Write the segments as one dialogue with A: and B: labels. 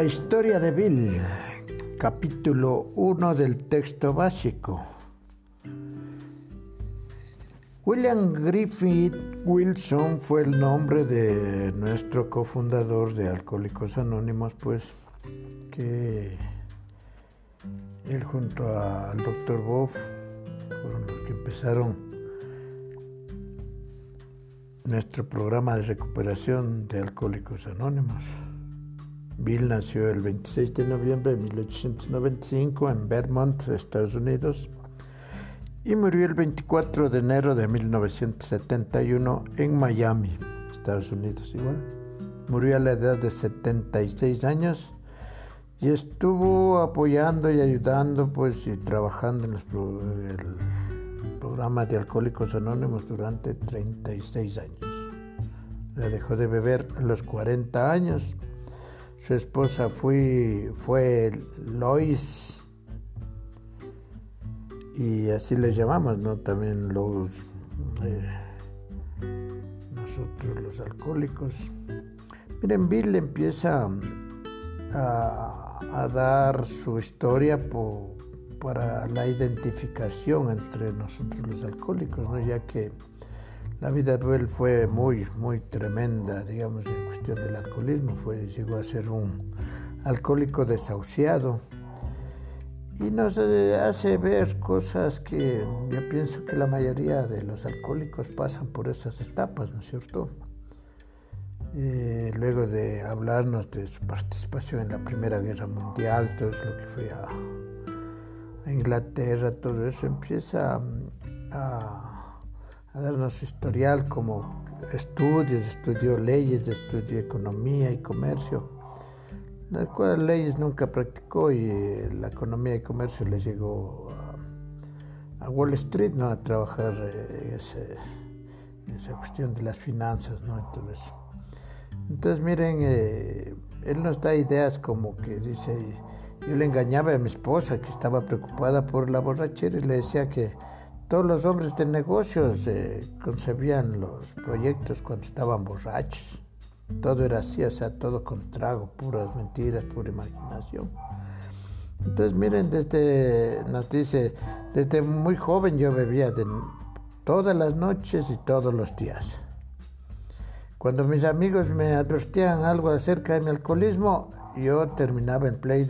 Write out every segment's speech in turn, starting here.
A: La historia de Bill, capítulo 1 del texto básico. William Griffith Wilson fue el nombre de nuestro cofundador de Alcohólicos Anónimos, pues que él junto al doctor Boff fueron los que empezaron nuestro programa de recuperación de Alcohólicos Anónimos. Bill nació el 26 de noviembre de 1895 en Vermont, Estados Unidos, y murió el 24 de enero de 1971 en Miami, Estados Unidos igual. Murió a la edad de 76 años y estuvo apoyando y ayudando pues y trabajando en el programa de Alcohólicos Anónimos durante 36 años. Le dejó de beber a los 40 años su esposa fue, fue Lois y así le llamamos, ¿no? También los eh, nosotros los alcohólicos. Miren, Bill empieza a, dar su historia para la identificación entre nosotros los alcohólicos, ¿no? ya que la vida de él fue muy, muy tremenda, digamos, en cuestión del alcoholismo. Fue, llegó a ser un alcohólico desahuciado y nos eh, hace ver cosas que yo pienso que la mayoría de los alcohólicos pasan por esas etapas, ¿no es cierto? Eh, luego de hablarnos de su participación en la Primera Guerra Mundial, todo lo que fue a, Inglaterra, todo eso empieza a a darnos historial como estudios, estudió leyes, estudió economía y comercio, las cuales leyes nunca practicó y eh, la economía y comercio le llegó a, Wall Street, ¿no? A trabajar eh, en, esa cuestión de las finanzas, ¿no? Entonces, entonces miren, eh, él nos da ideas como que dice, yo le engañaba a mi esposa que estaba preocupada por la borrachera y le decía que todos los hombres de negocios eh, concebían los proyectos cuando estaban borrachos. Todo era así, o sea, todo con trago, puras mentiras, pura imaginación. Entonces, miren, desde, nos dice, desde muy joven yo bebía todas las noches y todos los días. Cuando mis amigos me advertían algo acerca de mi alcoholismo, yo terminaba en play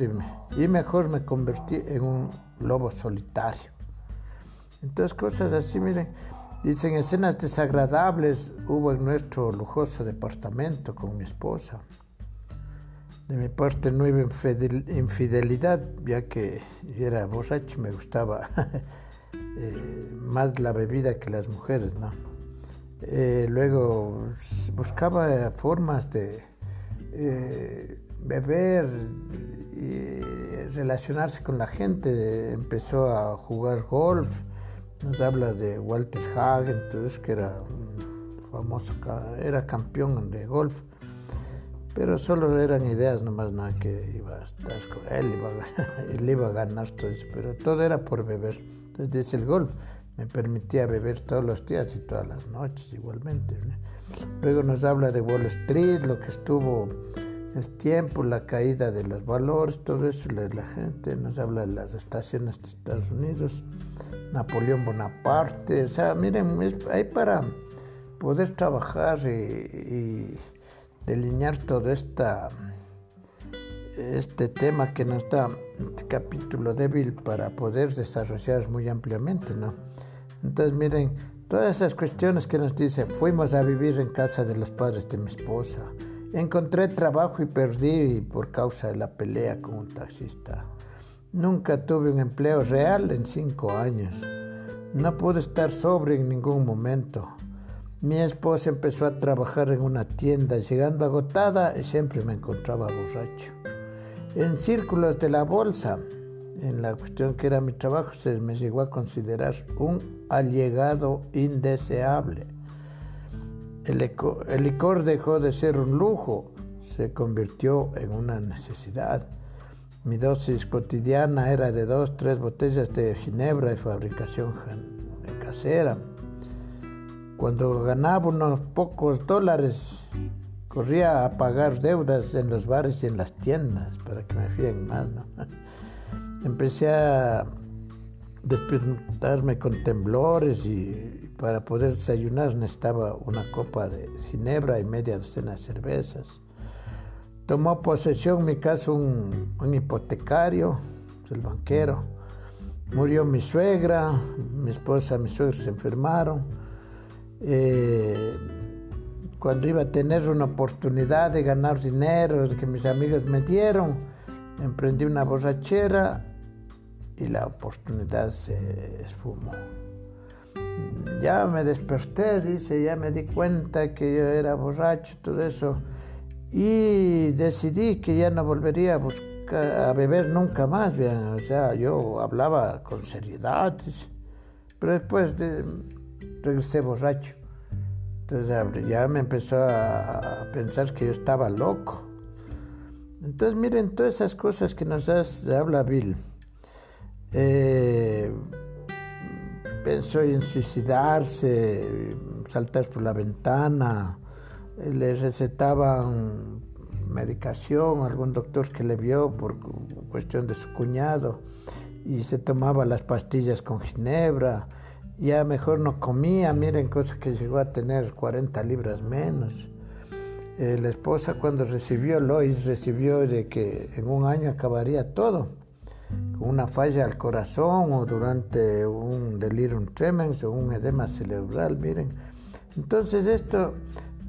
A: y mejor me convertí en un lobo solitario. Entonces, cosas así, miren, dicen escenas desagradables hubo en nuestro lujoso departamento con mi esposa. De mi parte no hubo infidelidad, ya que yo era borracho y me gustaba eh, más la bebida que las mujeres, ¿no? Eh, luego buscaba formas de eh, beber y relacionarse con la gente. Empezó a jugar golf nos habla de Walter Hagen, entonces, que era un famoso, era campeón de golf, pero solo eran ideas nomás, nada que iba a estar con él, iba a, él iba a ganar todo eso, pero todo era por beber. Entonces dice el golf, me permitía beber todos los días y todas las noches igualmente. Luego nos habla de Wall Street, lo que estuvo el tiempo, la caída de los valores, todo eso, la gente nos habla de las estaciones de Estados Unidos. Napoleón Bonaparte, o sea, miren, hay para poder trabajar y, delinear todo esta, este tema que nos da este capítulo débil para poder desarrollar muy ampliamente, ¿no? Entonces, miren, todas esas cuestiones que nos dice, fuimos a vivir en casa de los padres de mi esposa, encontré trabajo y perdí por causa de la pelea con un taxista. Nunca tuve un empleo real en cinco años. No pude estar sobre en ningún momento. Mi esposa empezó a trabajar en una tienda, llegando agotada y siempre me encontraba borracho. En círculos de la bolsa, en la cuestión que era mi trabajo, se me llegó a considerar un allegado indeseable. El, el licor dejó de ser un lujo, se convirtió en una necesidad. Mi dosis cotidiana era de dos, tres botellas de ginebra de fabricación casera. Cuando ganaba unos pocos dólares, corría a pagar deudas en los bares y en las tiendas para que me fíen más. Empecé a despertarme con temblores y para poder desayunar necesitaba una copa de ginebra y media docena de cervezas. Tomó posesión, en mi caso, un, hipotecario, el banquero. Murió mi suegra, mi esposa, mi suegra se enfermaron. Eh, cuando iba a tener una oportunidad de ganar dinero que mis amigos me dieron, emprendí una borrachera y la oportunidad se esfumó. Ya me desperté, dice, ya me di cuenta que yo era borracho, todo eso, y decidí que ya no volvería a buscar, a beber nunca más, o sea, yo hablaba con seriedad, pero después de, regresé borracho. Entonces ya me empezó a, pensar que yo estaba loco. Entonces miren todas esas cosas que nos habla Bill. Eh, pensó en suicidarse, saltar por la ventana, le recetaban medicación, algún doctor que le vio por cuestión de su cuñado y se tomaba las pastillas con ginebra ya mejor no comía, miren, cosa que llegó a tener 40 libras menos. Eh, la esposa cuando recibió, Lois recibió de que en un año acabaría todo, con una falla al corazón o durante un delirium tremens o un edema cerebral, miren. Entonces esto,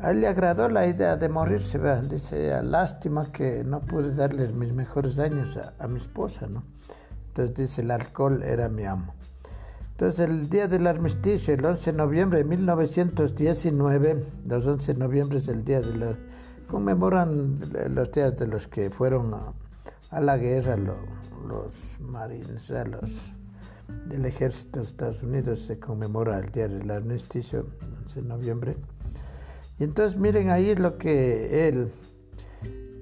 A: a él le agradó la idea de morirse, vean, dice, lástima que no pude darle mis mejores años a, a mi esposa, ¿no? Entonces dice, el alcohol era mi amo. Entonces el día del armisticio, el 11 de noviembre de 1919, los 11 de noviembre es el día de los... conmemoran los días de los que fueron a, la guerra, los marines, los del ejército de Estados Unidos, se conmemora el día del armisticio, el 11 de noviembre. Y entonces miren ahí lo que él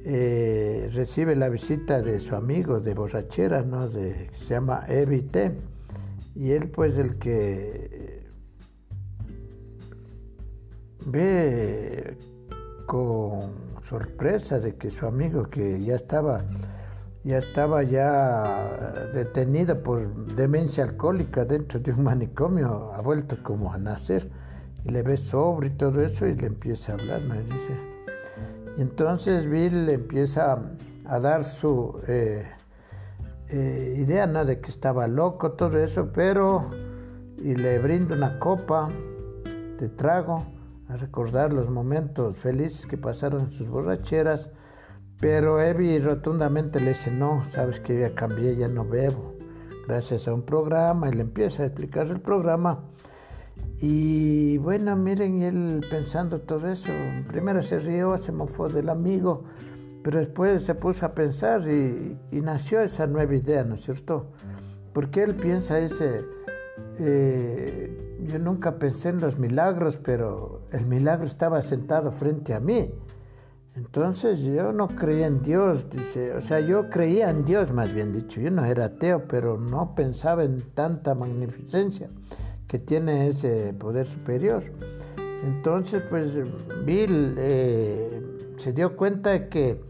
A: eh, recibe la visita de su amigo de borrachera, ¿no? De, se llama Evite y él pues el que ve con sorpresa de que su amigo que ya estaba ya estaba ya detenido por demencia alcohólica dentro de un manicomio, ha vuelto como a nacer le ve sobre y todo eso y le empieza a hablar. Y dice, y entonces Bill le empieza a dar su eh, eh, idea, ¿no? De que estaba loco, todo eso, pero y le brindo una copa de trago a recordar los momentos felices que pasaron en sus borracheras, pero Evi rotundamente le dice, no, sabes que ya cambié, ya no bebo, gracias a un programa, y le empieza a explicar el programa. Y bueno, miren, y él pensando todo eso, primero se rió, se mofó del amigo, pero después se puso a pensar y, nació esa nueva idea, ¿no es cierto? Porque él piensa ese, eh, yo nunca pensé en los milagros, pero el milagro estaba sentado frente a mí. Entonces yo no creía en Dios, dice, o sea, yo creía en Dios más bien dicho, yo no era ateo, pero no pensaba en tanta magnificencia que tiene ese poder superior. Entonces, pues Bill eh, se dio cuenta de que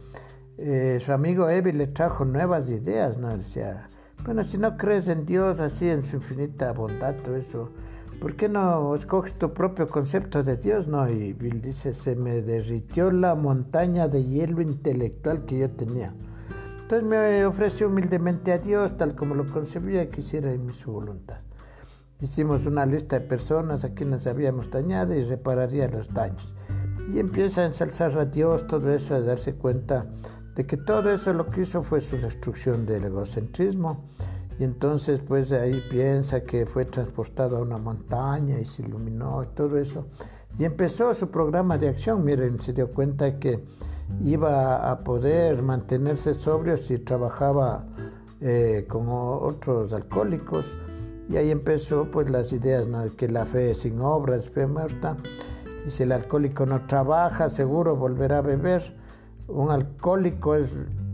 A: eh, su amigo Evi le trajo nuevas ideas, ¿no? Decía, bueno, si no crees en Dios así, en su infinita bondad, todo eso, ¿por qué no escoges tu propio concepto de Dios, no? Y Bill dice, se me derritió la montaña de hielo intelectual que yo tenía. Entonces me ofreció humildemente a Dios, tal como lo concebía, que hiciera en mi su voluntad. Hicimos una lista de personas a quienes habíamos dañado y repararía los daños. Y empieza a ensalzar a Dios, todo eso, a darse cuenta de que todo eso lo que hizo fue su destrucción del egocentrismo. Y entonces pues ahí piensa que fue transportado a una montaña y se iluminó y todo eso. Y empezó su programa de acción. Miren, se dio cuenta que iba a poder mantenerse sobrio si trabajaba eh, con otros alcohólicos. Y ahí empezó pues las ideas, que la fe sin obras, fe muerta. Y si el alcohólico no trabaja, seguro volverá a beber un alcohólico es,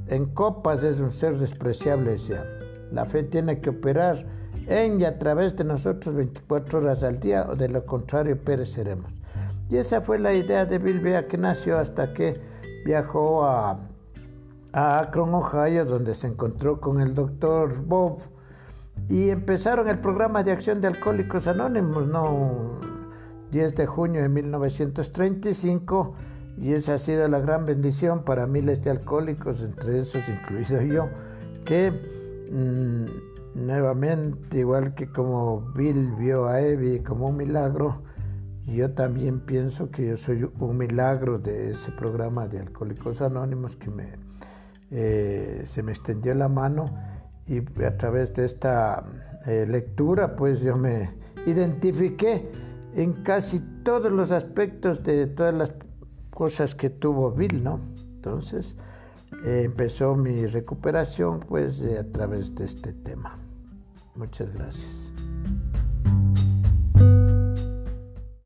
A: en copas es un ser despreciable, ya. La fe tiene que operar en y a través de nosotros 24 horas al día, o de lo contrario pereceremos. Y esa fue la idea de Bill Bea que nació hasta que viajó a, a Akron, Ohio, donde se encontró con el doctor Bob y empezaron el programa de acción de Alcohólicos Anónimos, ¿no? 10 de junio de 1935 y esa ha sido la gran bendición para miles de alcohólicos, entre esos incluido yo, que mm, nuevamente, igual que como Bill vio a Evie como un milagro, yo también pienso que yo soy un milagro de ese programa de Alcohólicos Anónimos que me, eh, se me extendió la mano y a través de esta eh, lectura pues yo me identifiqué en casi todos los aspectos de todas las cosas que tuvo Bill, ¿no? Entonces eh, empezó mi recuperación pues a través de este tema. Muchas gracias.